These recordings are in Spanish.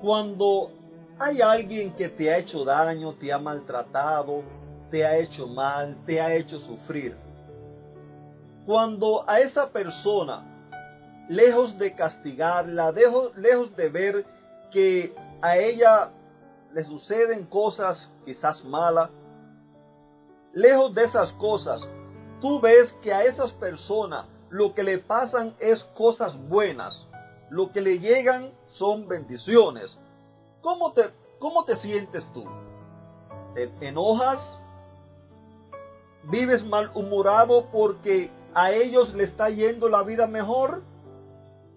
Cuando hay alguien que te ha hecho daño, te ha maltratado, te ha hecho mal, te ha hecho sufrir. Cuando a esa persona, lejos de castigarla, lejos, de ver que a ella le suceden cosas quizás malas, lejos de esas cosas, tú ves que a esas personas lo que le pasan es cosas buenas, lo que le llegan son bendiciones. ¿Cómo te, cómo te sientes tú? ¿Te enojas? ¿Vives malhumorado porque a ellos le está yendo la vida mejor?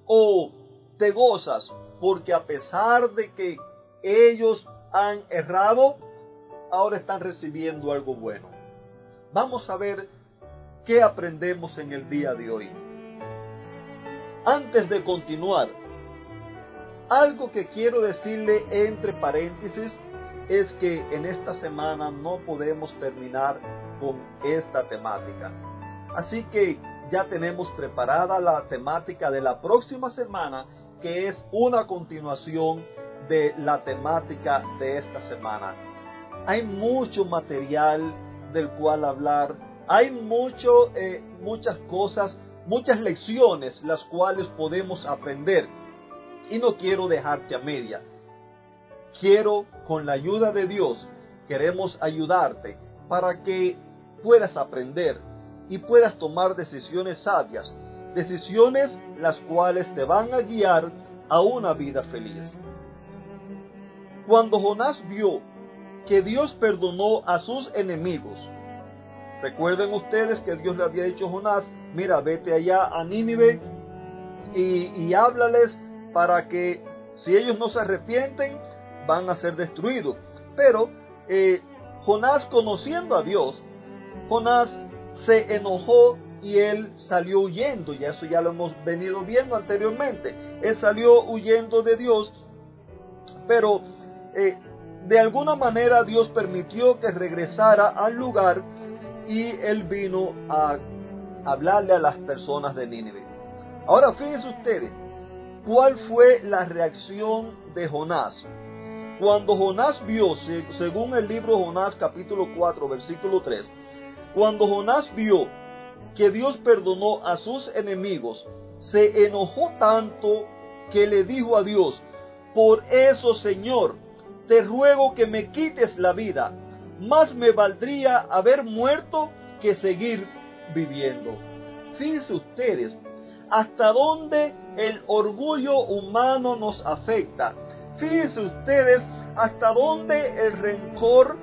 ¿O te gozas porque a pesar de que ellos han errado, ahora están recibiendo algo bueno? Vamos a ver qué aprendemos en el día de hoy. Antes de continuar, algo que quiero decirle entre paréntesis es que en esta semana no podemos terminar con esta temática. Así que ya tenemos preparada la temática de la próxima semana, que es una continuación de la temática de esta semana. Hay mucho material del cual hablar, hay mucho, eh, muchas cosas muchas lecciones las cuales podemos aprender. Y no quiero dejarte a media. Quiero, con la ayuda de Dios, queremos ayudarte para que puedas aprender y puedas tomar decisiones sabias, decisiones las cuales te van a guiar a una vida feliz. Cuando Jonás vio que Dios perdonó a sus enemigos, recuerden ustedes que Dios le había dicho a Jonás, mira, vete allá a Nínive y, háblales para que si ellos no se arrepienten, van a ser destruidos. Pero eh, Jonás, conociendo a Dios, Jonás se enojó y él salió huyendo. Y eso ya lo hemos venido viendo anteriormente. Él salió huyendo de Dios, pero eh, de alguna manera Dios permitió que regresara al lugar y él vino a hablarle a las personas de Nínive. Ahora fíjense ustedes, ¿cuál fue la reacción de Jonás? Cuando Jonás vio, según el libro Jonás capítulo 4, versículo 3, cuando Jonás vio que Dios perdonó a sus enemigos, se enojó tanto que le dijo a Dios, por eso Señor, te ruego que me quites la vida, más me valdría haber muerto que seguir viviendo. Fíjense ustedes hasta dónde el orgullo humano nos afecta. Fíjense ustedes hasta dónde el rencor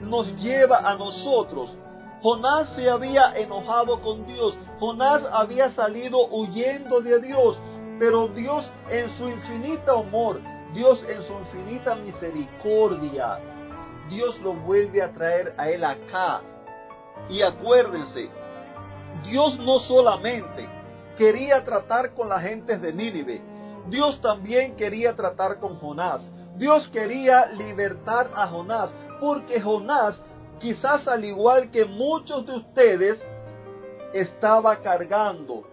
nos lleva a nosotros. Jonás se había enojado con Dios. Jonás había salido huyendo de Dios. Pero Dios en su infinito amor, Dios en su infinita misericordia, Dios lo vuelve a traer a él acá. Y acuérdense, Dios no solamente quería tratar con la gente de Nínive, Dios también quería tratar con Jonás. Dios quería libertar a Jonás, porque Jonás, quizás al igual que muchos de ustedes, estaba cargando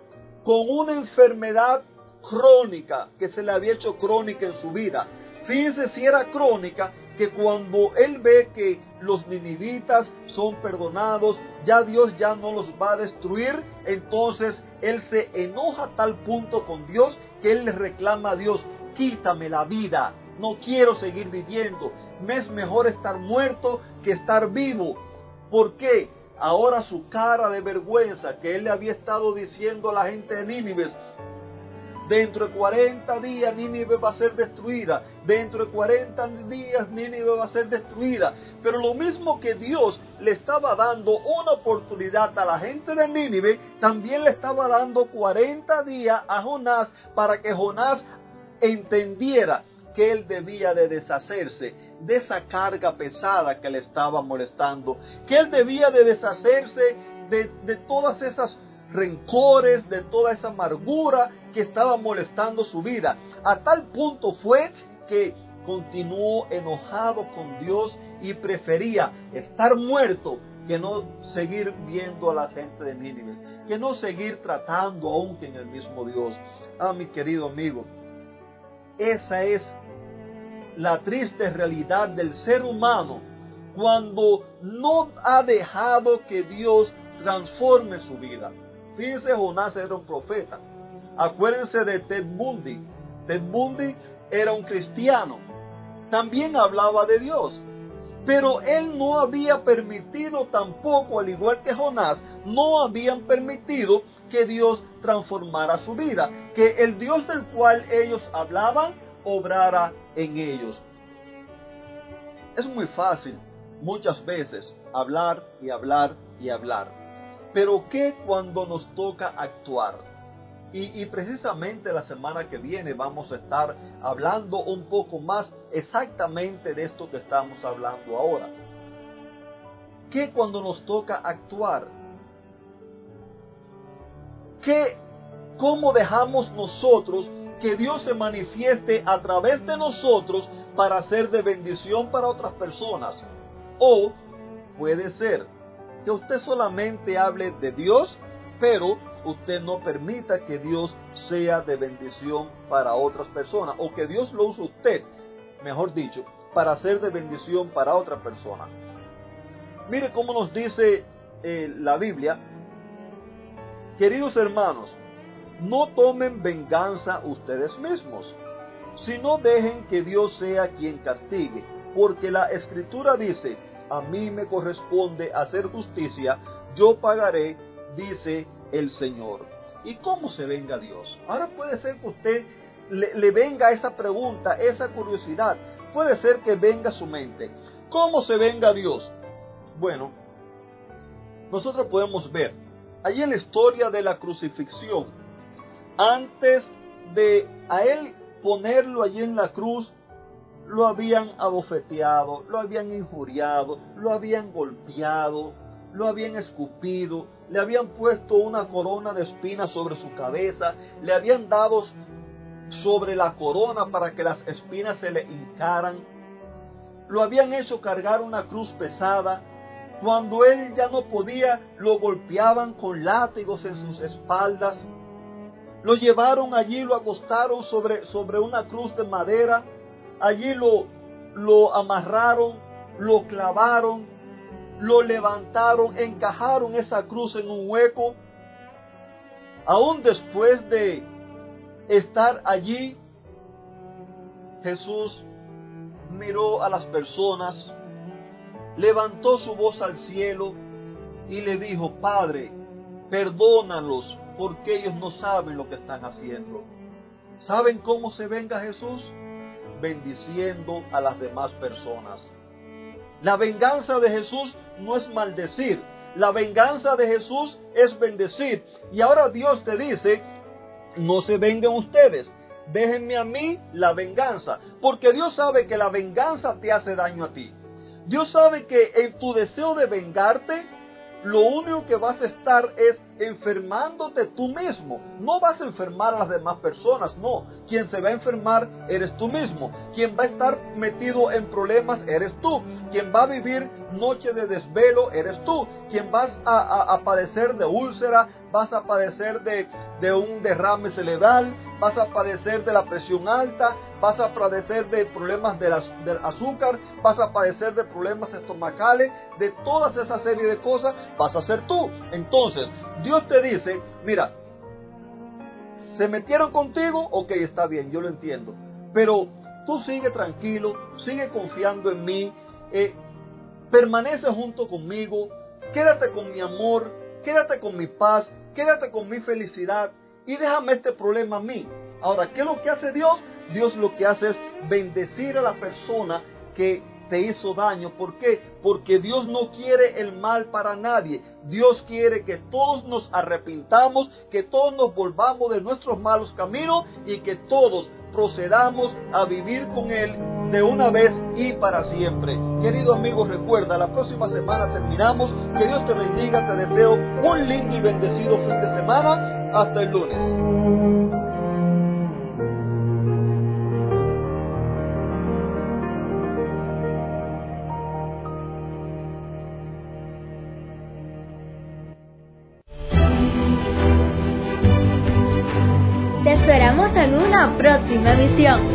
con una enfermedad crónica que se le había hecho crónica en su vida. Fíjense si era crónica que cuando él ve que los ninivitas son perdonados, ya Dios ya no los va a destruir, entonces él se enoja a tal punto con Dios que él le reclama a Dios, quítame la vida, no quiero seguir viviendo, me es mejor estar muerto que estar vivo. ¿Por qué? Ahora su cara de vergüenza que él le había estado diciendo a la gente de Nínive, Dentro de 40 días Nínive va a ser destruida. Dentro de 40 días Nínive va a ser destruida. Pero lo mismo que Dios le estaba dando una oportunidad a la gente de Nínive, también le estaba dando 40 días a Jonás para que Jonás entendiera que él debía de deshacerse de esa carga pesada que le estaba molestando, que él debía de deshacerse de, de todas esas rencores, de toda esa amargura que estaba molestando su vida. A tal punto fue que continuó enojado con Dios y prefería estar muerto que no seguir viendo a la gente de Nínive, que no seguir tratando aún que en el mismo Dios. Ah, mi querido amigo, esa es la triste realidad del ser humano cuando no ha dejado que Dios transforme su vida. Fíjense, Jonás era un profeta. Acuérdense de Ted Bundy. Ted Bundy era un cristiano. También hablaba de Dios. Pero él no había permitido tampoco, al igual que Jonás, no habían permitido que Dios transformara su vida, que el Dios del cual ellos hablaban obrara en ellos. Es muy fácil muchas veces hablar y hablar y hablar pero ¿qué cuando nos toca actuar? Y, precisamente la semana que viene vamos a estar hablando un poco más exactamente de esto que estamos hablando ahora. ¿Qué cuando nos toca actuar? ¿Qué, ¿Cómo dejamos nosotros que Dios se manifieste a través de nosotros para ser de bendición para otras personas? O puede ser que usted solamente hable de Dios, pero usted no permita que Dios sea de bendición para otras personas o que Dios lo use usted, mejor dicho, para ser de bendición para otra persona. Mire cómo nos dice eh, la Biblia, queridos hermanos, no tomen venganza ustedes mismos, sino dejen que Dios sea quien castigue, porque la escritura dice, a mí me corresponde hacer justicia, yo pagaré, dice el Señor. ¿Y cómo se venga Dios? Ahora puede ser que usted le, venga esa pregunta, esa curiosidad. Puede ser que venga su mente. ¿Cómo se venga Dios? Bueno, nosotros podemos ver allí en la historia de la crucifixión, antes de a él ponerlo allí en la cruz, lo habían abofeteado, lo habían injuriado, lo habían golpeado, lo habían escupido, le habían puesto una corona de espinas sobre su cabeza, le habían dado sobre la corona para que las espinas se le hincaran, lo habían hecho cargar una cruz pesada, cuando él ya no podía, lo golpeaban con látigos en sus espaldas, lo llevaron allí, lo acostaron sobre, sobre una cruz de madera, Allí lo, lo amarraron, lo clavaron, lo levantaron, encajaron esa cruz en un hueco. Aún después de estar allí, Jesús miró a las personas, levantó su voz al cielo y le dijo, Padre, perdónalos porque ellos no saben lo que están haciendo. ¿Saben cómo se venga Jesús? Bendiciendo a las demás personas. La venganza de Jesús no es maldecir, la venganza de Jesús es bendecir. Y ahora Dios te dice, no se vengan ustedes, déjenme a mí la venganza, porque Dios sabe que la venganza te hace daño a ti. Dios sabe que en tu deseo de vengarte, lo único que vas a estar es enfermándote tú mismo. No vas a enfermar a las demás personas, no. Quien se va a enfermar eres tú mismo. Quien va a estar metido en problemas eres tú. Quien va a vivir noche de desvelo eres tú. Quien vas a, padecer de úlcera, vas a padecer de, de un derrame cerebral, vas a padecer de la presión alta, vas a padecer de problemas del azúcar, vas a padecer de problemas estomacales, de todas esa serie de cosas, vas a ser tú. Entonces, Dios te dice, mira, se metieron contigo, ok, está bien, yo lo entiendo, pero tú sigue tranquilo, sigue confiando en mí, eh, permanece junto conmigo, quédate con mi amor, quédate con mi paz, quédate con mi felicidad y déjame este problema a mí. Ahora, ¿qué es lo que hace Dios? Dios lo que hace es bendecir a la persona que te hizo daño. ¿Por qué? Porque Dios no quiere el mal para nadie. Dios quiere que todos nos arrepintamos, que todos nos volvamos de nuestros malos caminos y que todos procedamos a vivir con Él de una vez y para siempre. Querido amigo, recuerda, la próxima semana terminamos. Que Dios te bendiga, te deseo un lindo y bendecido fin de semana. Hasta el lunes. en una próxima emisión.